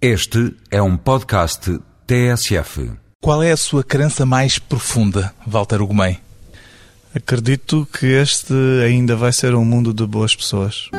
Este é um podcast TSF. Qual é a sua crença mais profunda, Walter Ugumem? Acredito que este ainda vai ser um mundo de boas pessoas.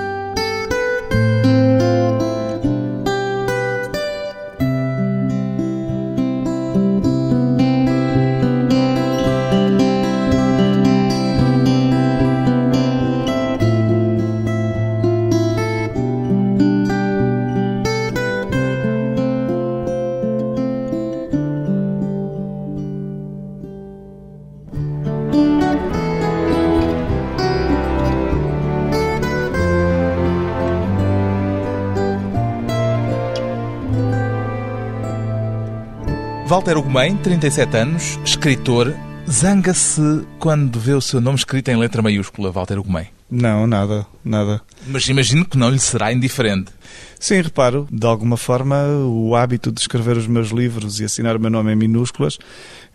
Ugumem, 37 anos, escritor, zanga-se quando vê o seu nome escrito em letra maiúscula, Walter Ugumem. Não, nada, nada. Mas imagino que não lhe será indiferente. Sim, reparo, de alguma forma, o hábito de escrever os meus livros e assinar o meu nome em minúsculas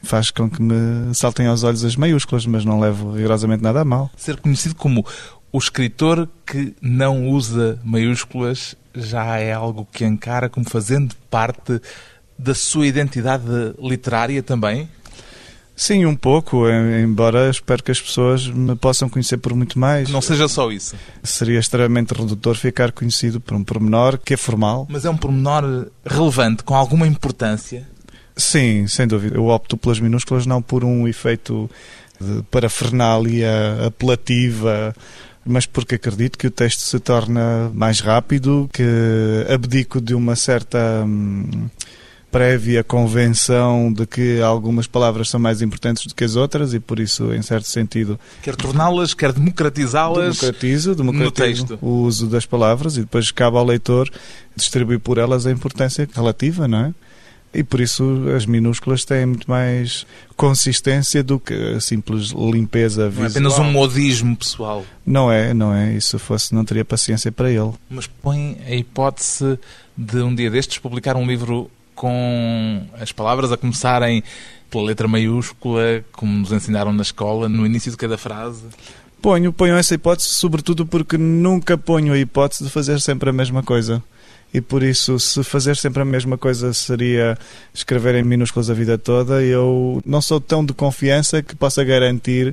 faz com que me saltem aos olhos as maiúsculas, mas não levo rigorosamente nada a mal. Ser conhecido como o escritor que não usa maiúsculas já é algo que encara como fazendo parte da sua identidade literária também? Sim, um pouco, embora espero que as pessoas me possam conhecer por muito mais. Não seja só isso. Seria extremamente redutor ficar conhecido por um pormenor que é formal. Mas é um pormenor relevante, com alguma importância? Sim, sem dúvida. Eu opto pelas minúsculas não por um efeito de parafernália apelativa, mas porque acredito que o texto se torna mais rápido, que abdico de uma certa. Hum, prévia convenção de que algumas palavras são mais importantes do que as outras e por isso, em certo sentido... Quer torná-las, quer democratizá-las democratizo, texto. o uso das palavras e depois cabe ao leitor distribuir por elas a importância relativa, não é? E por isso as minúsculas têm muito mais consistência do que a simples limpeza visual. Não é apenas um modismo pessoal. Não é, não é. E se fosse, não teria paciência para ele. Mas põe a hipótese de um dia destes publicar um livro com as palavras a começarem pela letra maiúscula, como nos ensinaram na escola, no início de cada frase? Ponho, ponho essa hipótese, sobretudo porque nunca ponho a hipótese de fazer sempre a mesma coisa. E por isso, se fazer sempre a mesma coisa seria escrever em minúsculas a vida toda, eu não sou tão de confiança que possa garantir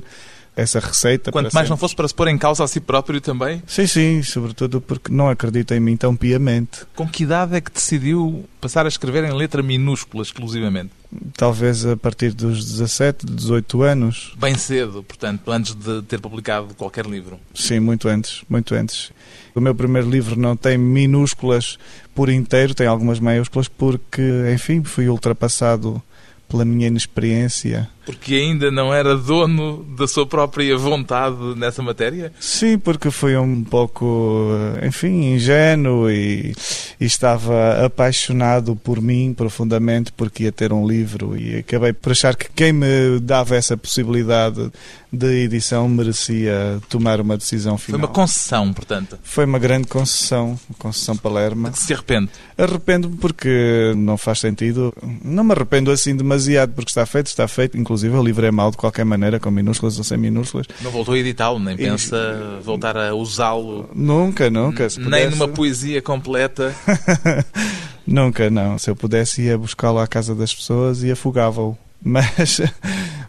essa receita. Quanto mais sempre. não fosse para se pôr em causa a si próprio também? Sim, sim, sobretudo porque não acredito em mim tão piamente. Com que idade é que decidiu passar a escrever em letra minúscula exclusivamente? Talvez a partir dos 17, 18 anos. Bem cedo, portanto, antes de ter publicado qualquer livro. Sim, muito antes, muito antes. O meu primeiro livro não tem minúsculas por inteiro, tem algumas maiúsculas porque, enfim, fui ultrapassado pela minha inexperiência. Porque ainda não era dono da sua própria vontade nessa matéria? Sim, porque foi um pouco, enfim, ingênuo e, e, estava apaixonado por mim profundamente porque ia ter um livro e acabei por achar que quem me dava essa possibilidade de edição merecia tomar uma decisão final. Foi uma concessão, portanto? Foi uma grande concessão, concessão Palerma. De que se arrepende? Arrependo-me porque não faz sentido. Não me arrependo assim demasiado porque está feito, está feito. Inclusive o livro é mau de qualquer maneira, com minúsculas ou sem minúsculas. Não voltou a editá-lo, nem pensa e... voltar a usá-lo? Nunca, nunca. Nem numa poesia completa? nunca, não. Se eu pudesse ia buscá-lo à casa das pessoas e afogava-o. Mas,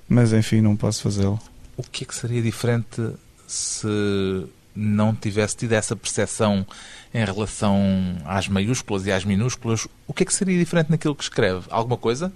mas enfim, não posso fazê-lo. O que é que seria diferente se não tivesse tido essa percepção em relação às maiúsculas e às minúsculas? O que é que seria diferente naquilo que escreve? Alguma coisa?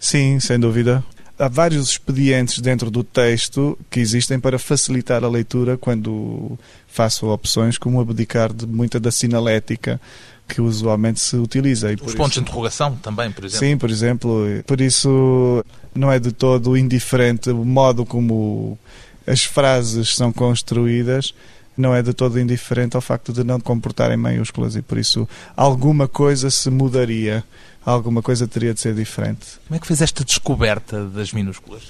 Sim, sem dúvida. Há vários expedientes dentro do texto que existem para facilitar a leitura quando faço opções, como abdicar de muita da sinalética que usualmente se utiliza. E Os pontos isso... de interrogação também, por exemplo. Sim, por exemplo. Por isso não é de todo indiferente o modo como as frases são construídas, não é de todo indiferente ao facto de não comportarem maiúsculas e por isso alguma coisa se mudaria, alguma coisa teria de ser diferente. Como é que fez esta descoberta das minúsculas?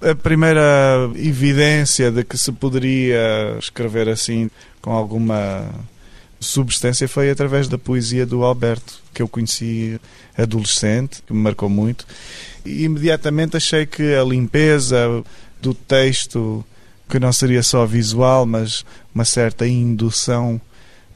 A primeira evidência de que se poderia escrever assim com alguma substância foi através da poesia do Alberto, que eu conheci adolescente, que me marcou muito. E imediatamente achei que a limpeza do texto, que não seria só visual, mas uma certa indução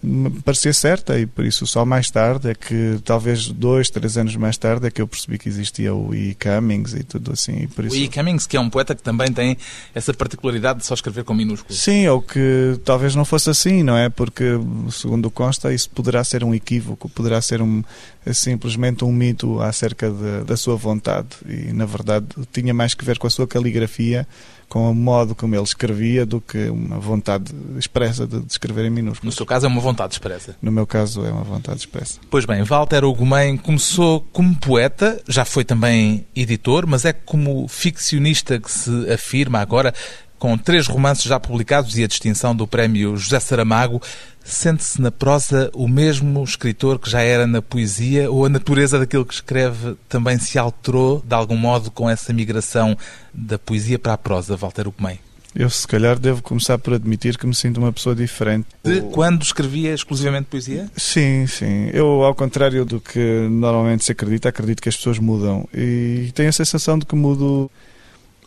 me parecia certa e por isso só mais tarde é que, talvez dois, três anos mais tarde, é que eu percebi que existia o E. Cummings e tudo assim. E isso... O E. Cummings, que é um poeta que também tem essa particularidade de só escrever com minúsculos. Sim, ou que talvez não fosse assim, não é? Porque, segundo consta, isso poderá ser um equívoco, poderá ser um, simplesmente um mito acerca de, da sua vontade. E, na verdade, tinha mais que ver com a sua caligrafia com o modo como ele escrevia do que uma vontade expressa de, escrever em minúsculos. No seu caso é uma vontade expressa? No meu caso é uma vontade expressa. Pois bem, Walter Ugumem começou como poeta, já foi também editor, mas é como ficcionista que se afirma agora, com três romances já publicados e a distinção do prémio José Saramago, Sente-se na prosa o mesmo escritor que já era na poesia ou a natureza daquilo que escreve também se alterou de algum modo com essa migração da poesia para a prosa, Walter Ugumem? Eu, se calhar, devo começar por admitir que me sinto uma pessoa diferente. De quando escrevia exclusivamente poesia? Sim, sim. Eu, ao contrário do que normalmente se acredita, acredito que as pessoas mudam. E tenho a sensação de que mudo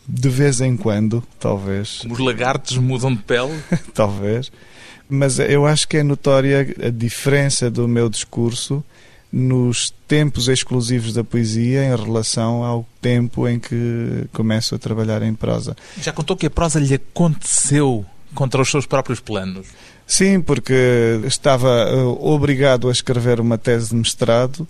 de vez em quando, talvez. Como os lagartos mudam de pele? talvez mas eu acho que é notória a diferença do meu discurso nos tempos exclusivos da poesia em relação ao tempo em que começo a trabalhar em prosa. Já contou que a prosa lhe aconteceu contra os seus próprios planos? Sim, porque estava eh, obrigado a escrever uma tese de mestrado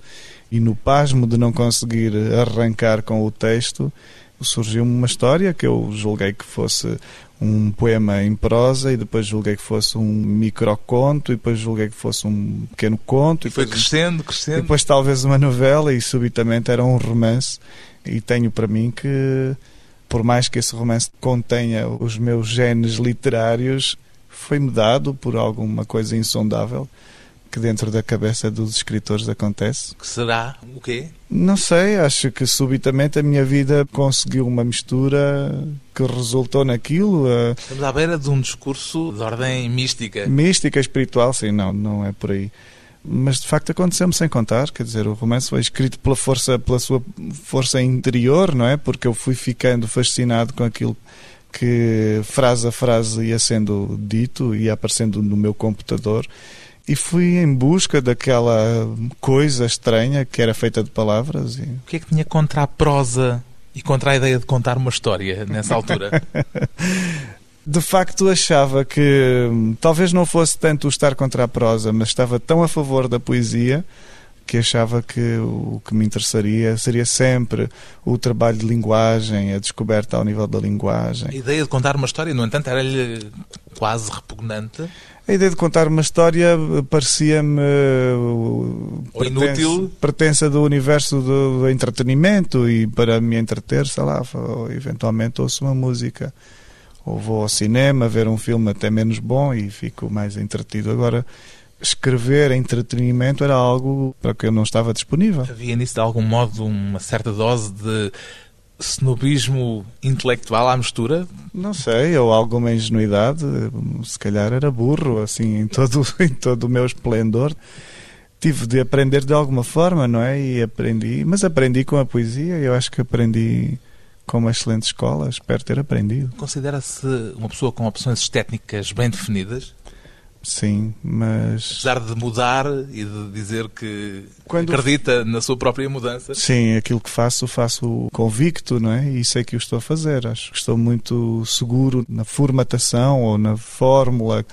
e no pasmo de não conseguir arrancar com o texto, surgiu uma história que eu julguei que fosse um poema em prosa e depois julguei que fosse um microconto e depois julguei que fosse um pequeno conto. E, foi crescendo, crescendo. E depois talvez uma novela e subitamente era um romance e tenho para mim que por mais que esse romance contenha os meus genes literários, foi-me dado por alguma coisa insondável que dentro da cabeça dos escritores acontece. Que será o quê? Não sei, acho que subitamente a minha vida conseguiu uma mistura que resultou naquilo. Estamos à beira de um discurso de ordem mística. Mística, espiritual, sim, não, não é por aí. Mas de facto aconteceu-me sem contar, quer dizer, o romance foi escrito pela força, pela sua força interior, não é? Porque eu fui ficando fascinado com aquilo que frase a frase ia sendo dito, ia aparecendo no meu computador e fui em busca daquela coisa estranha que era feita de palavras. E... O que é que tinha contra a prosa e contra a ideia de contar uma história nessa altura? de facto achava que hum, talvez não fosse tanto o estar contra a prosa, mas estava tão a favor da poesia que achava que o que me interessaria seria sempre o trabalho de linguagem, a descoberta ao nível da linguagem. A ideia de contar uma história, no entanto, era-lhe quase repugnante? A ideia de contar uma história parecia-me inútil, pertença do universo do, do, entretenimento e para me entreter, sei lá, eventualmente ouço uma música ou vou ao cinema ver um filme até menos bom e fico mais entretido. Agora, escrever entretenimento era algo para que eu não estava disponível. Havia nisso de algum modo uma certa dose de snobismo intelectual à mistura? Não sei, ou alguma ingenuidade, se calhar era burro, assim, em todo, em todo o meu esplendor. Tive de aprender de alguma forma, não é? E aprendi, mas aprendi com a poesia, eu acho que aprendi com uma excelente escola, espero ter aprendido. Considera-se uma pessoa com opções estéticas bem definidas? Sim, mas. Apesar de mudar e de dizer que Quando... acredita na sua própria mudança. Sim, aquilo que faço, faço convicto, não é? E sei que o estou a fazer. Acho que estou muito seguro na formatação ou na fórmula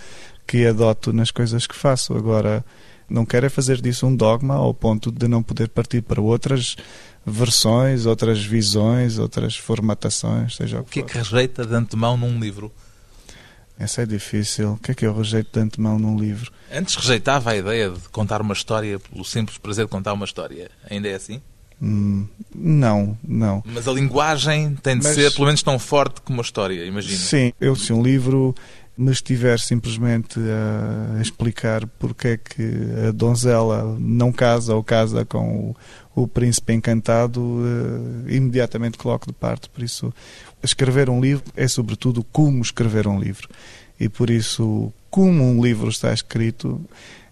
que adoto nas coisas que faço. Agora, não quero é fazer disso um dogma ao ponto de não poder partir para outras versões, outras visões, outras formatações, seja o que, o que é que rejeita de antemão num livro? Essa é difícil. O que é que eu rejeito de antemão num livro? Antes rejeitava a ideia de contar uma história pelo simples prazer de contar uma história. Ainda é assim? Hum, não, não. Mas a linguagem tem de Mas... ser pelo menos tão forte como a história, imagino. Sim, eu se um livro me estiver simplesmente a explicar porque é que a donzela não casa ou casa com o, o príncipe encantado, uh, imediatamente coloco de parte. Por isso, escrever um livro é sobretudo como escrever um livro. E por isso, como um livro está escrito,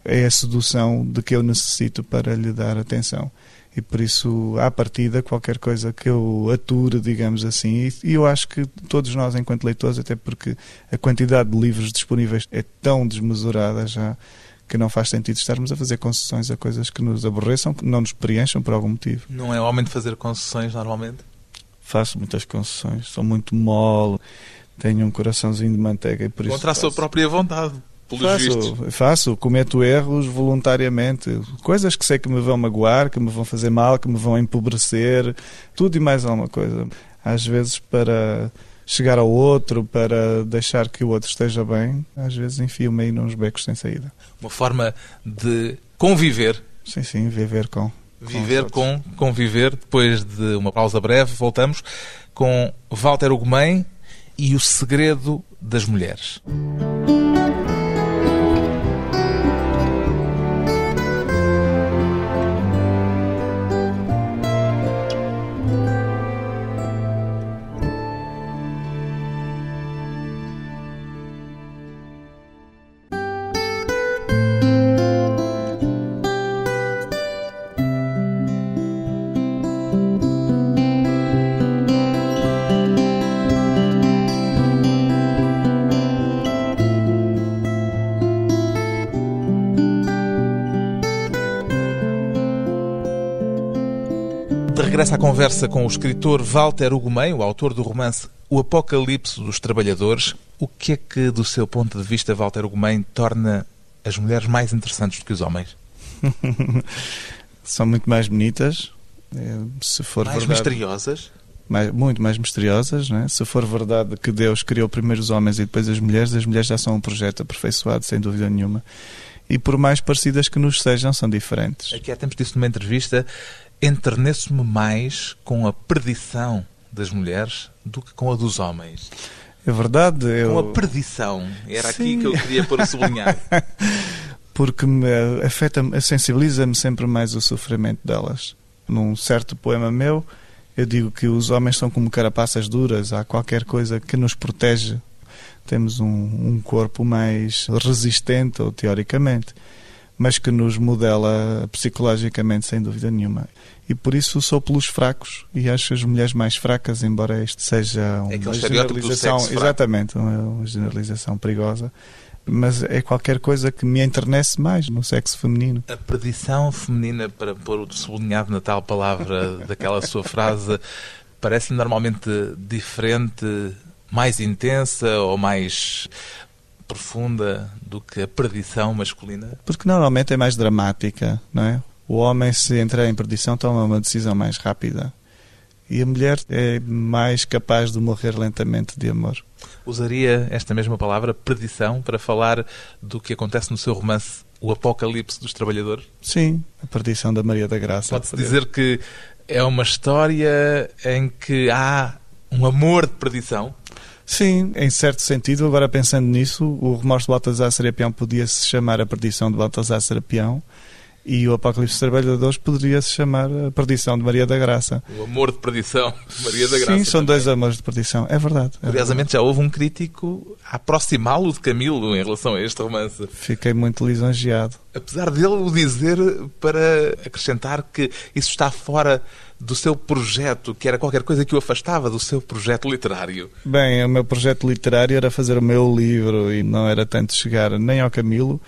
é a sedução de que eu necessito para lhe dar atenção. E por isso, à partida, qualquer coisa que eu ature, digamos assim, e eu acho que todos nós, enquanto leitores, até porque a quantidade de livros disponíveis é tão desmesurada já, que não faz sentido estarmos a fazer concessões a coisas que nos aborreçam, que não nos preencham por algum motivo. Não é homem de fazer concessões normalmente? Faço muitas concessões, sou muito mole, tenho um coraçãozinho de manteiga e por isso. Contra a faço. sua própria vontade. Pelos vistos. Faço, faço, cometo erros voluntariamente, coisas que sei que me vão magoar, que me vão fazer mal, que me vão empobrecer, tudo e mais alguma coisa. Às vezes para chegar ao outro, para deixar que o outro esteja bem, às vezes enfio-me aí nos becos sem saída. Uma forma de conviver. Sim, sim, viver com. Viver com, conviver. Depois de uma pausa breve, voltamos com Walter Ugumem e o segredo das mulheres. Conversa com o escritor Walter Ugumem, o autor do romance O Apocalipse dos Trabalhadores, o que é que, do seu ponto de vista, Walter Ugumem torna as mulheres mais interessantes do que os homens? São muito mais bonitas, eh, se for mais verdade. misteriosas? mais- muito mais misteriosas, né? se for verdade que Deus criou primeiro os homens e depois as mulheres, as mulheres já são um projeto aperfeiçoado, sem dúvida nenhuma. E por mais parecidas que nos sejam, são diferentes. Aqui há tempos disse numa entrevista enterneço-me mais com a perdição das mulheres do que com a dos homens. É verdade, Com a eu, perdição. Era aqui Sim. que eu queria pôr sublinhado. porque me afeta-me, sensibiliza-me sempre mais o sofrimento delas. Num certo poema meu, eu digo que os homens são como carapaças duras, há qualquer coisa que nos protege. Temos um, um corpo mais resistente, ou teoricamente, mas que nos modela psicologicamente, sem dúvida nenhuma. E por isso sou pelos fracos e acho as mulheres mais fracas, embora isto seja uma aquele estereótipo do generalização, exatamente, uma, uma generalização perigosa, mas é qualquer coisa que me enternece mais no sexo feminino. A perdição feminina, para pôr o sublinhado na tal palavra daquela sua frase, parece-lhe normalmente diferente, mais intensa ou mais profunda do que a perdição masculina? Porque normalmente é mais dramática, não é? O homem, se entrar em perdição, toma uma decisão mais rápida. E a mulher é mais capaz de morrer lentamente de amor. Usaria esta mesma palavra, perdição, para falar do que acontece no seu romance O Apocalipse dos Trabalhadores? Sim, a perdição da Maria da Graça. Pode-se dizer que é uma história em que há um amor de perdição? Sim, em certo sentido, agora pensando nisso, o remorso de Baltasar Serapião podia se chamar a perdição de Baltasar Serapião e o Apocalipse dos Trabalhadores poderia se chamar a perdição de Maria da Graça. O amor de perdição de Maria da Graça. Sim, são também. dois amores de perdição. É verdade. é Curiosamente, já houve um crítico a aproximá-lo de Camilo em relação a este romance. verdade. Fiquei muito lisonjeado. Apesar dele o dizer para acrescentar que isso está fora do seu projeto, que era qualquer coisa que o afastava do seu projeto literário. Bem, o meu projeto literário era fazer o meu livro e não era tanto chegar nem ao Camilo,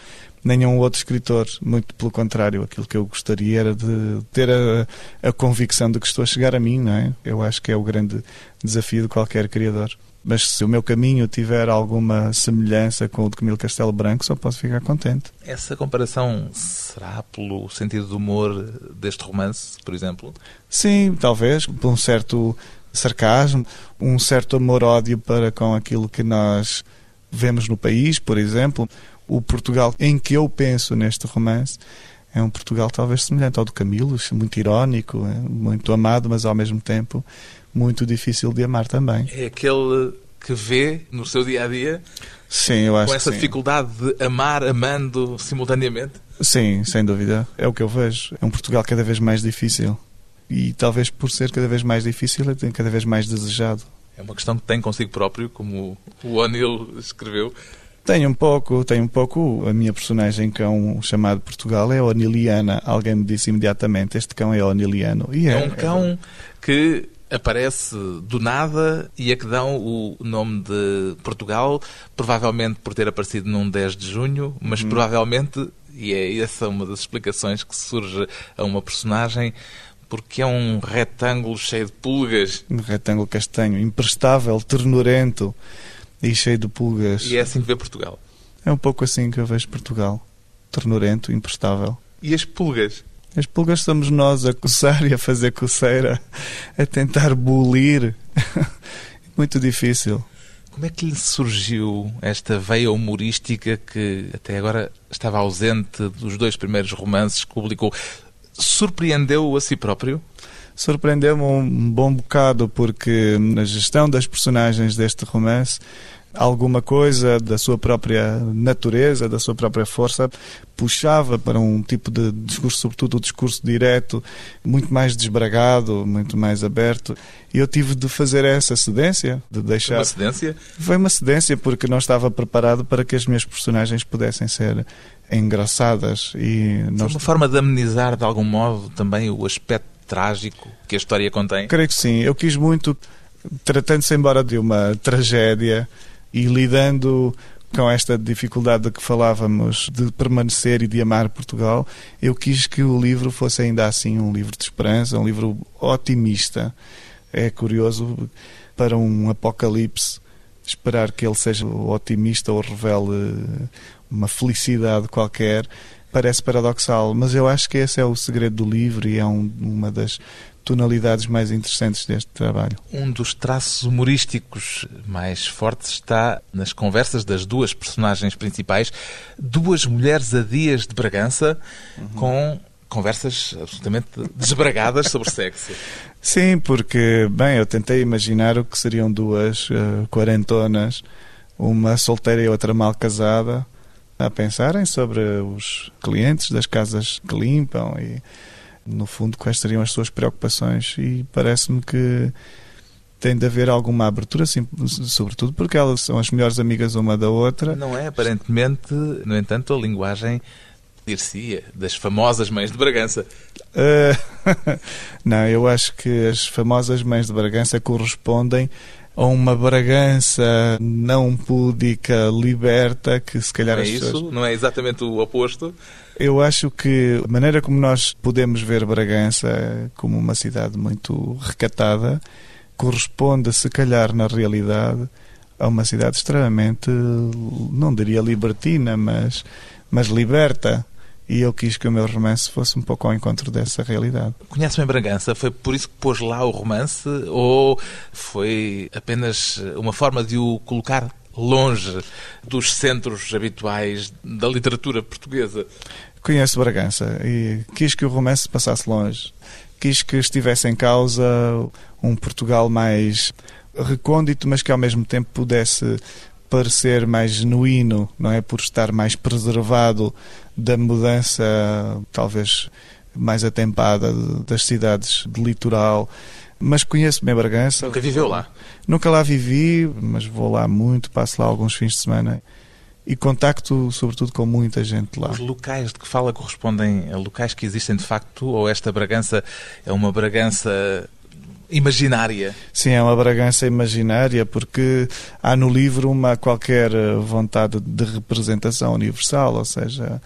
nem a um outro escritor. Muito pelo contrário, aquilo que eu gostaria era de ter a, a convicção de que estou a chegar a mim, não é? Eu acho que é o grande desafio de qualquer criador. Mas se o meu caminho tiver alguma semelhança com o de Camilo Castelo Branco, só posso ficar contente. Essa comparação será pelo sentido do humor deste romance, por exemplo? Sim, talvez, por um certo sarcasmo, um certo amor-ódio para com aquilo que nós vemos no país, por exemplo. O Portugal em que eu penso neste romance é um Portugal talvez semelhante ao do Camilo, muito irónico, é muito amado, mas ao mesmo tempo muito difícil de amar também. É aquele que vê no seu dia a dia Sim, eu acho com essa dificuldade de amar amando simultaneamente? Sim, sem dúvida. É o que eu vejo. É um Portugal cada vez mais difícil. E talvez por ser cada vez mais difícil, é cada vez mais desejado. É uma questão que tem consigo próprio, como o O'Neill escreveu. Tenho um pouco, tenho um pouco. A minha personagem cão chamado Portugal é Oniliana. Alguém me disse imediatamente: este cão é Oniliano. E É é, um cão que aparece do nada e a que dão o nome de Portugal, provavelmente por ter aparecido num 10 de junho, mas Uhum. provavelmente, e é essa uma das explicações que surge a uma personagem, porque é um retângulo cheio de pulgas. Um retângulo castanho, imprestável, ternurento e cheio de pulgas. E é assim que vê Portugal. É um pouco assim que eu vejo Portugal. Ternurento, imprestável. E as pulgas? As pulgas somos nós a coçar e a fazer coceira, a tentar bulir. Muito difícil. Como é que lhe surgiu esta veia humorística que até agora estava ausente dos dois primeiros romances que publicou? Surpreendeu-o a si próprio? Surpreendeu-me um bom bocado porque na gestão das personagens deste romance alguma coisa da sua própria natureza, da sua própria força, puxava para um tipo de discurso, sobretudo o discurso direto, muito mais desbragado, muito mais aberto. E eu tive de fazer essa cedência, de deixar. Uma cedência? Foi uma cedência porque não estava preparado para que as minhas personagens pudessem ser engraçadas e Foi nós uma forma de amenizar de algum modo também o aspecto trágico que a história contém? Creio que sim. Eu quis muito, tratando-se embora de uma tragédia e lidando com esta dificuldade de que falávamos de permanecer e de amar Portugal, eu quis que o livro fosse ainda assim um livro de esperança, um livro otimista. É curioso para um apocalipse esperar que ele seja otimista ou revele uma felicidade qualquer parece paradoxal, mas eu acho que esse é o segredo do livro e é um, uma das tonalidades mais interessantes deste trabalho. Um dos traços humorísticos mais fortes está nas conversas das duas personagens principais, duas mulheres a dias de Bragança, uhum. com conversas absolutamente desbragadas sobre sexo. Sim, porque, bem, eu tentei imaginar o que seriam duas uh, quarentonas, uma solteira e outra mal casada, a pensarem sobre os clientes das casas que limpam e, no fundo, quais seriam as suas preocupações. E parece-me que tem de haver alguma abertura, assim, sobretudo porque elas são as melhores amigas uma da outra. Não é, aparentemente, no entanto, a linguagem dir-se das famosas mães de Bragança. Uh, não, eu acho que as famosas mães de Bragança correspondem a uma Bragança não púdica, liberta, que se calhar não é isso? pessoas... Não é exatamente o oposto? Eu acho que a maneira como nós podemos ver Bragança como uma cidade muito recatada corresponde, se calhar, na realidade, a uma cidade extremamente, não diria libertina, mas, mas liberta. E eu quis que o meu romance fosse um pouco ao encontro dessa realidade. Conhece bem Bragança? Foi por isso que pôs lá o romance? Ou foi apenas uma forma de o colocar longe dos centros habituais da literatura portuguesa? Conheço Bragança e quis que o romance passasse longe. Quis que estivesse em causa um Portugal mais recôndito, mas que ao mesmo tempo pudesse parecer mais genuíno, não é? Por estar mais preservado da mudança, talvez mais atempada das cidades de litoral. Mas conheço bem Bragança. Nunca viveu lá? Nunca lá vivi, mas vou lá muito, passo lá alguns fins de semana e contacto, sobretudo, com muita gente lá. Os locais de que fala correspondem a locais que existem de facto ou esta Bragança é uma Bragança imaginária? Sim, é uma Bragança imaginária porque há no livro uma qualquer vontade de representação universal, ou seja,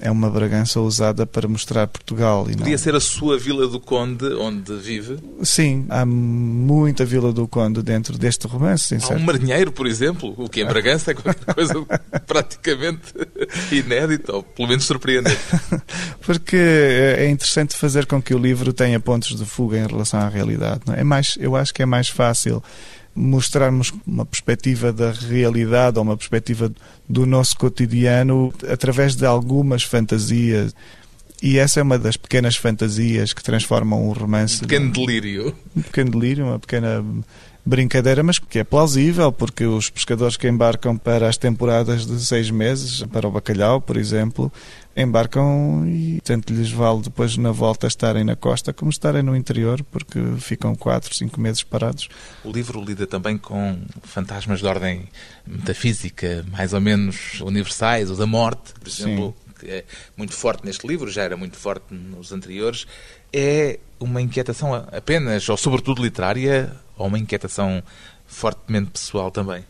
é uma Bragança usada para mostrar Portugal. E Podia não... ser a sua Vila do Conde, onde vive? Sim, há muita Vila do Conde dentro deste romance. Há um marinheiro, por exemplo, o que em Bragança é qualquer coisa praticamente inédita, ou pelo menos surpreendente. Porque é interessante fazer com que o livro tenha pontos de fuga em relação à realidade. É? é mais, eu acho que é mais fácil mostrarmos uma perspectiva da realidade ou uma perspectiva do nosso cotidiano através de algumas fantasias. E essa é uma das pequenas fantasias que transformam um romance. Um pequeno delírio. Um pequeno delírio, uma pequena brincadeira, mas que é plausível, porque os pescadores que embarcam para as temporadas de seis meses, para o bacalhau, por exemplo, embarcam e tanto lhes vale depois na volta estarem na costa como estarem no interior, porque ficam quatro, cinco meses parados. O livro lida também com fantasmas de ordem metafísica, mais ou menos universais, o da morte, por exemplo. Sim. que é muito forte neste livro, já era muito forte nos anteriores, é uma inquietação apenas, ou sobretudo literária, ou uma inquietação fortemente pessoal também?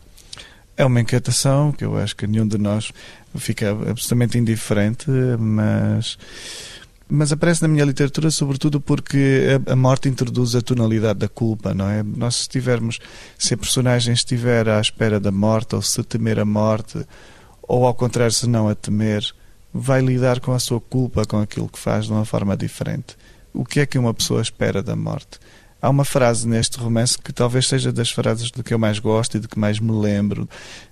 É uma inquietação que eu acho que nenhum de nós fica absolutamente indiferente, mas mas aparece na minha literatura sobretudo porque a, morte introduz a tonalidade da culpa, não é? Nós se tivermos, se a personagem estiver à espera da morte ou se temer a morte, ou ao contrário, se não a temer, vai lidar com a sua culpa, com aquilo que faz de uma forma diferente. O que é que uma pessoa espera da morte? Há uma frase neste romance que talvez seja das frases de que eu mais gosto e de que mais me lembro,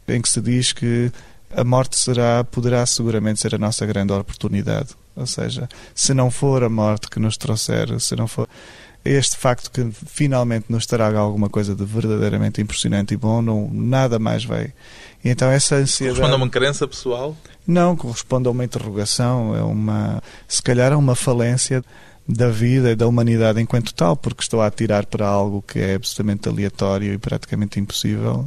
em que se diz que a morte será, poderá seguramente ser a nossa grande oportunidade. Ou seja, se não for a morte que nos trouxer, se não for este facto que finalmente nos traga alguma coisa de verdadeiramente impressionante e bom, não, nada mais vai. E então essa ansiedade... Corresponde a uma crença pessoal? Não, corresponde a uma interrogação, é uma, se calhar a uma falência da vida e da humanidade enquanto tal, porque estou a atirar para algo que é absolutamente aleatório e praticamente impossível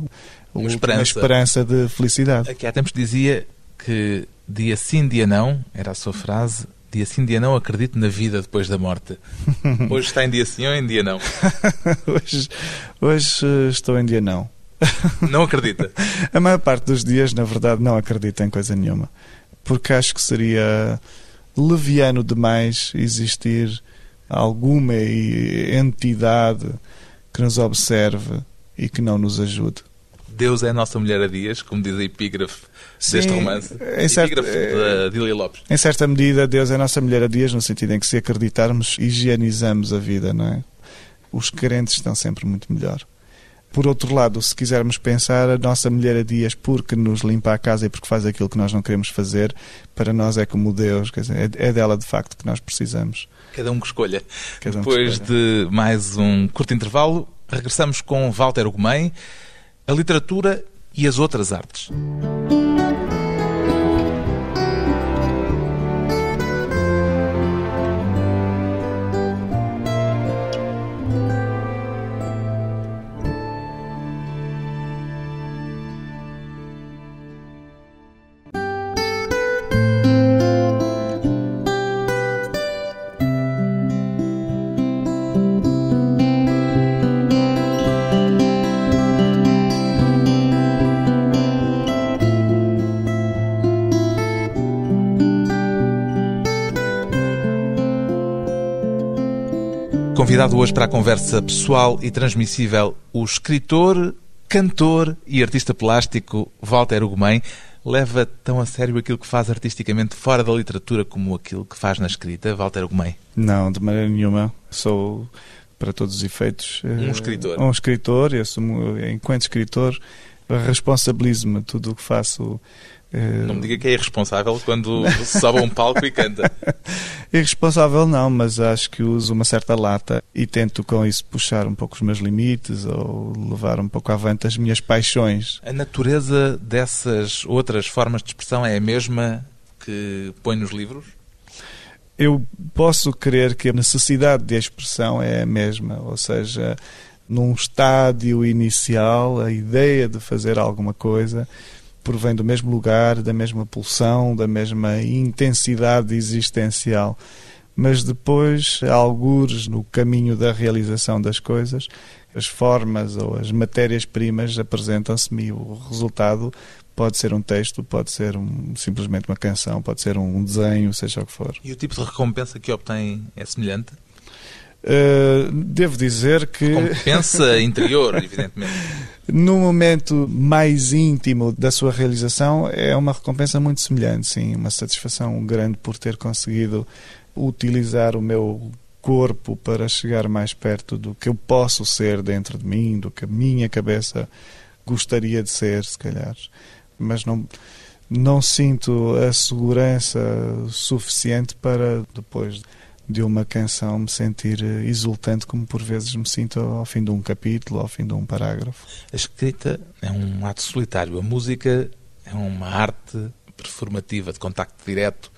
uma esperança. uma esperança de felicidade. Aqui há tempos dizia que dia sim, dia não, era a sua frase, dia sim, dia não, acredito na vida depois da morte. Hoje está em dia sim ou em dia não? hoje, hoje eh, estou em dia não. Não acredita? a maior parte dos dias, na verdade, não acredito em coisa nenhuma. Porque acho que seria leviano demais existir alguma entidade que nos observe e que não nos ajude. Deus é a nossa mulher a dias, como diz a epígrafe Sim, deste romance. Em certo, epígrafe da Dília Lopes. Em certa medida, Deus é a nossa mulher a dias, no sentido em que se acreditarmos, higienizamos a vida, não é? Os crentes estão sempre muito melhor. Por outro lado, se quisermos pensar, a nossa mulher a dias, porque nos limpa a casa e porque faz aquilo que nós não queremos fazer, para nós é como Deus, quer dizer, é, é dela de facto que nós precisamos. Cada um que escolha. Um Depois que escolha. de mais um curto intervalo, regressamos com Walter Ugumem a literatura e as outras artes. Convidado hoje para a conversa pessoal e transmissível o escritor, cantor e artista plástico Walter Ugumem. Leva tão a sério aquilo que faz artisticamente fora da literatura como aquilo que faz na escrita, Walter Ugumem? Não, de maneira nenhuma. Sou, para todos os efeitos, um eh, escritor. Um escritor e assumo, enquanto escritor, responsabilizo-me tudo o que faço não me diga que é irresponsável quando sobe a um palco e canta. Irresponsável não, mas acho que uso uma certa lata e tento com isso puxar um pouco os meus limites ou levar um pouco avante as minhas paixões. A natureza dessas outras formas de expressão é a mesma que põe nos livros? Eu posso crer que a necessidade de expressão é a mesma, ou seja, num estádio inicial, a ideia de fazer alguma coisa provém do mesmo lugar, da mesma pulsão, da mesma intensidade existencial. Mas depois, algures no caminho da realização das coisas, as formas ou as matérias-primas apresentam-se-me e o resultado pode ser um texto, pode ser um, simplesmente uma canção, pode ser um desenho, seja o que for. E o tipo de recompensa que obtém é semelhante? Uh, devo dizer que. Recompensa interior, evidentemente. No momento mais íntimo da sua realização, é uma recompensa muito semelhante, sim. Uma satisfação grande por ter conseguido utilizar o meu corpo para chegar mais perto do que eu posso ser dentro de mim, do que a minha cabeça gostaria de ser, se calhar. Mas não, não sinto a segurança suficiente para depois de uma canção me sentir eh, exultante como por vezes me sinto ao fim de um capítulo, ao fim de um parágrafo. A escrita é um ato solitário, a música é uma arte performativa, de contacto direto.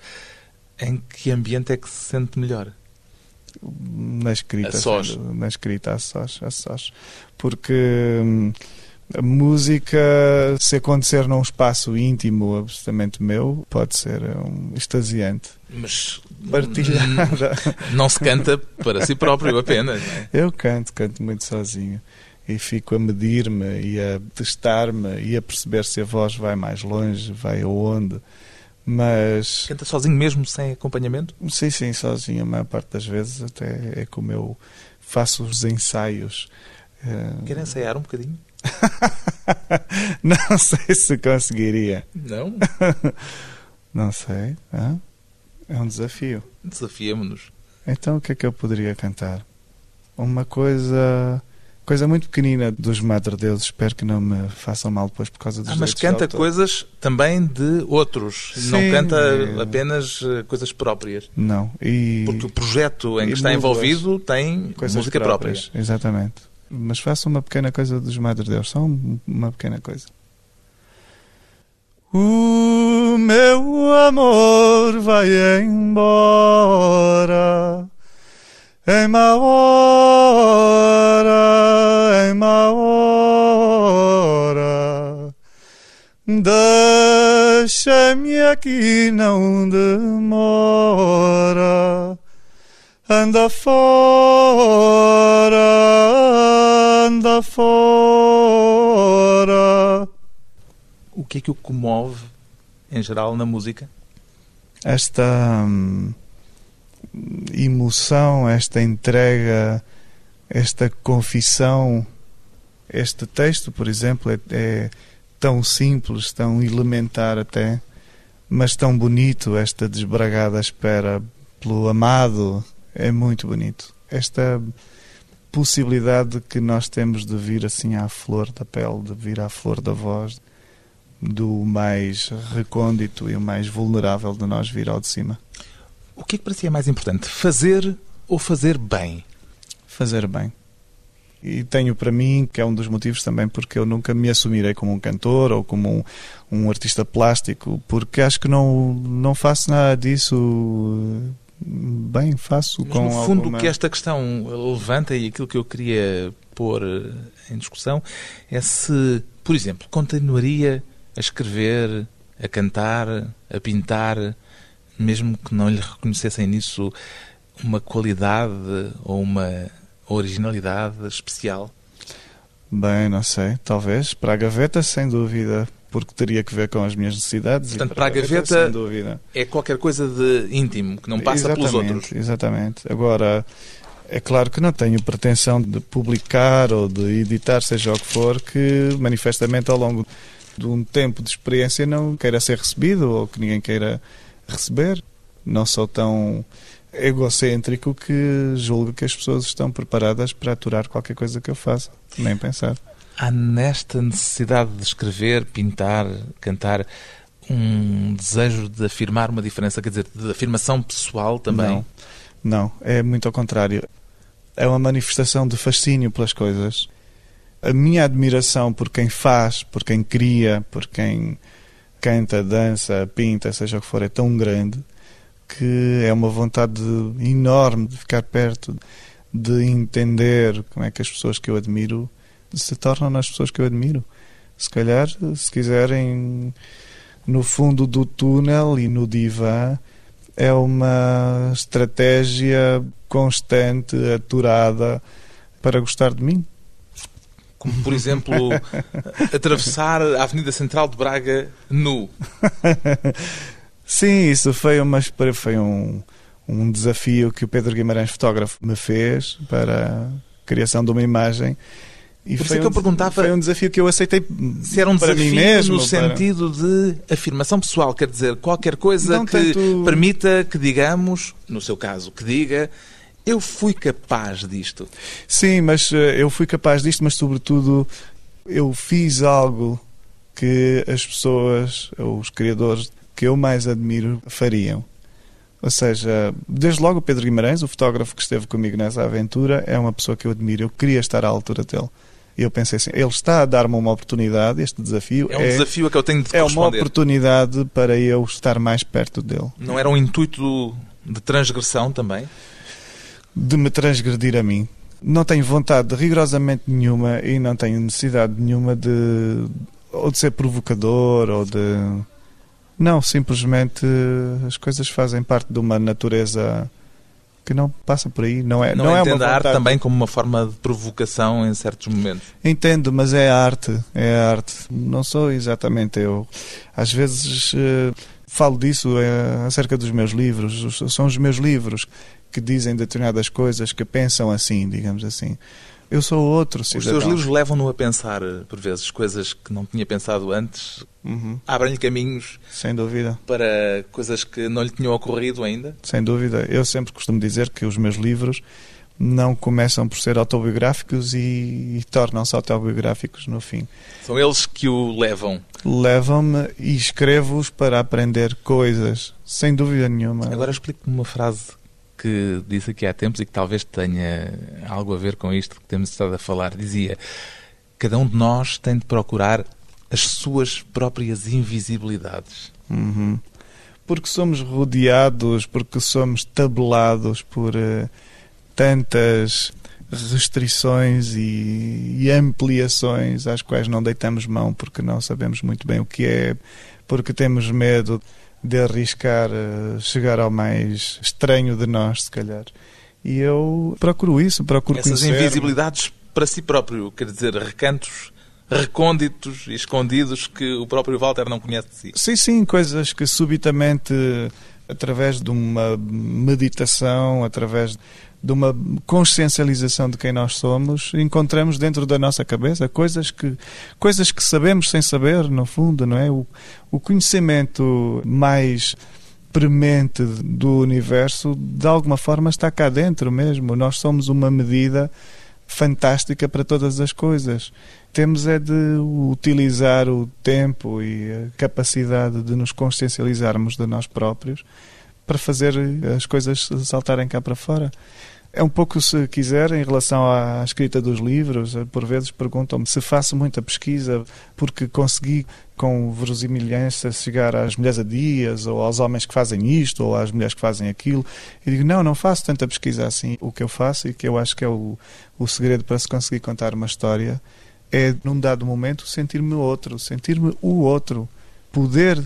Em que ambiente é que se sente melhor? Na escrita, a sós. na escrita a sós, a sós. Porque hum, A música, se acontecer num espaço íntimo absolutamente meu, pode ser um extasiante. Mas Partilhada. não se canta para si próprio apenas. é? Eu canto, canto muito sozinho. E fico a medir-me e a testar-me e a perceber se a voz vai mais longe, vai aonde. Mas, Canta sozinho mesmo, sem acompanhamento? sim, sim, sozinho, a maior parte das vezes até é como eu faço os ensaios. Quer ensaiar um bocadinho? Não sei se conseguiria. Não? Não sei. hã? É um desafio. Desafiemos-nos. Então o que é que eu poderia cantar? Uma coisa. Coisa muito pequenina dos Madre Deus. Espero que não me façam mal depois por causa dos Ah, mas canta coisas também de outros. não Sim, canta é. apenas eh, coisas próprias. Não. E Porque o projeto em e que está músicas. envolvido tem coisas música próprias. própria. Exatamente. Mas faço uma pequena coisa dos Madre Deus. Só um- uma pequena coisa. O meu amor vai embora em má hora, em má hora. Deixa-me aqui, não demora. Anda fora, anda fora. O que é que o comove, em geral, na música? Esta hum, emoção, esta entrega, esta confissão, este texto, por exemplo, é, é tão simples, tão elementar até, mas tão bonito. Esta desbragada espera pelo amado é muito bonito. Esta possibilidade que nós temos de vir assim à flor da pele, de vir à flor da voz, do mais recôndito e o mais vulnerável de nós vir ao de cima. O que é que para si é mais importante? Fazer ou fazer bem? Fazer bem. E tenho para mim, que é um dos motivos também porque eu nunca me assumirei como um cantor ou como um, um artista plástico, porque acho que não, não faço nada disso bem, faço Mas, com no fundo, alguma... o que esta questão levanta e aquilo que eu queria pôr eh, em discussão é se, por exemplo, continuaria a escrever, a cantar, a pintar, mesmo que não lhe reconhecessem nisso uma qualidade ou uma originalidade especial. Bem, não sei, talvez. Para a gaveta, sem dúvida, porque teria que ver com as minhas necessidades. Portanto, e para a gaveta- sem dúvida. É qualquer coisa de íntimo, que não passa pelos Exatamente, outros. Exatamente. Agora, é claro que não tenho pretensão de publicar ou de editar, seja o que for, que manifestamente ao longo de um tempo de experiência não queira ser recebido ou que ninguém queira receber. Não sou tão egocêntrico que julgo que as pessoas estão preparadas para aturar qualquer coisa que eu faça. Nem pensar. Há nesta necessidade de escrever, pintar, cantar, um desejo de afirmar uma diferença, quer dizer, de afirmação pessoal também. Não, não, é muito ao contrário. É uma manifestação de fascínio pelas coisas. A minha admiração por quem faz, por quem cria, por quem canta, dança, pinta, seja o que for, é tão grande que é uma vontade enorme de ficar perto, de entender como é que as pessoas que eu admiro se tornam as pessoas que eu admiro. Se calhar, se quiserem, no fundo do túnel e no divã, é uma estratégia constante, aturada para gostar de mim. Como, por exemplo, atravessar a Avenida Central de Braga nu. Sim, isso foi, uma, foi um, um desafio que o Pedro Guimarães, fotógrafo, me fez para a criação de uma imagem. E Por isso foi é que eu um, perguntava foi um desafio que eu aceitei Se era um para desafio mim mesmo. no para- sentido de afirmação pessoal, quer dizer, qualquer coisa Não que tanto- permita que digamos, no seu caso, que diga eu fui capaz disto. Sim, mas eh, eu fui capaz disto, mas sobretudo eu fiz algo que as pessoas, ou os criadores que eu mais admiro, fariam. Ou seja, desde logo o Pedro Guimarães, o fotógrafo que esteve comigo nessa aventura, é uma pessoa que eu admiro. Eu queria estar à altura dele. Eu pensei assim, ele está a dar-me uma oportunidade, este desafio É um desafio a que eu tenho de é uma oportunidade para eu estar mais perto dele. Não era um intuito de transgressão também? de me transgredir a mim. não tenho vontade rigorosamente nenhuma e não tenho necessidade nenhuma de ou de ser provocador ou de não, simplesmente as coisas fazem parte de uma natureza que não passa por aí. Não é, não, não é entende uma a arte também como uma forma de provocação em certos momentos. Entendo, mas é arte, é arte. Não sou exatamente eu. Às vezes eh, falo disso eh, acerca dos meus livros. Os- São os meus livros que dizem determinadas coisas, que pensam assim, digamos assim. Eu sou outro Os cidadão. seus livros levam-no a pensar, eh, por vezes, coisas que não tinha pensado antes, Uhum, abrem-lhe caminhos sem dúvida. para coisas que não lhe tinham ocorrido ainda. Sem dúvida. Eu sempre costumo dizer que os meus livros não começam por ser autobiográficos e, e tornam-se autobiográficos no fim. São eles que o levam. Levam-me e escrevo-os para aprender coisas, sem dúvida nenhuma. Agora explique-me uma frase que disse aqui há tempos e que talvez tenha algo a ver com isto que temos estado a falar. Dizia: Cada um de nós tem de procurar as suas próprias invisibilidades. Uhum. Porque somos rodeados, porque somos tabelados por eh, tantas restrições e, e ampliações às quais não deitamos mão porque não sabemos muito bem o que é, porque temos medo de arriscar eh, chegar ao mais estranho de nós, se calhar. E eu procuro isso, procuro Essas conhecer. invisibilidades para si próprio, quer dizer, recantos recônditos e escondidos que o próprio Walter não conhece de si. Sim, sim, coisas que subitamente, através de uma meditação, através de uma consciencialização de quem nós somos, encontramos dentro da nossa cabeça coisas que, coisas que sabemos sem saber, no fundo, não é? O, o conhecimento mais premente do universo, de alguma forma, está cá dentro mesmo. Nós somos uma medida fantástica para todas as coisas. Temos é de utilizar o tempo e a capacidade de nos consciencializarmos de nós próprios para fazer as coisas saltarem cá para fora. É um pouco, se quiser, em relação à escrita dos livros, por vezes perguntam-me se faço muita pesquisa porque consegui com verosimilhança chegar às mulheres a dias, ou aos homens que fazem isto, ou às mulheres que fazem aquilo. E digo, não, não faço tanta pesquisa assim. O que eu faço, e que eu acho que é o, o segredo para se conseguir contar uma história, é, num dado momento, sentir-me outro, sentir-me o outro. Poder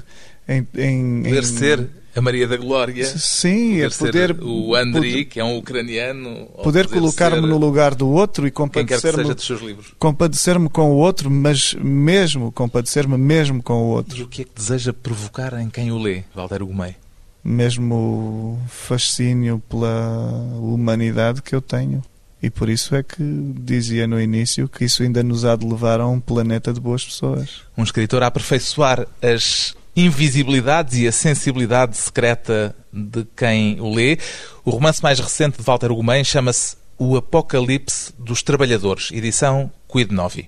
em... em Poder em- ser a Maria da Glória, Sim, é poder, poder... o Andri, poder- que é um ucraniano, ou Poder colocar-me no lugar do outro e compadecer-me seja dos seus livros. compadecer-me com o outro, mas mesmo compadecer-me mesmo com o outro. E o que é que deseja provocar em quem o lê, Walter Gomei? Mesmo o fascínio pela humanidade que eu tenho. E por isso é que dizia no início que isso ainda nos há de levar a um planeta de boas pessoas. Um escritor a aperfeiçoar as invisibilidades e a sensibilidade secreta de quem o lê. O romance mais recente de Walter Gomem chama-se O Apocalipse dos Trabalhadores, edição Quid Novi.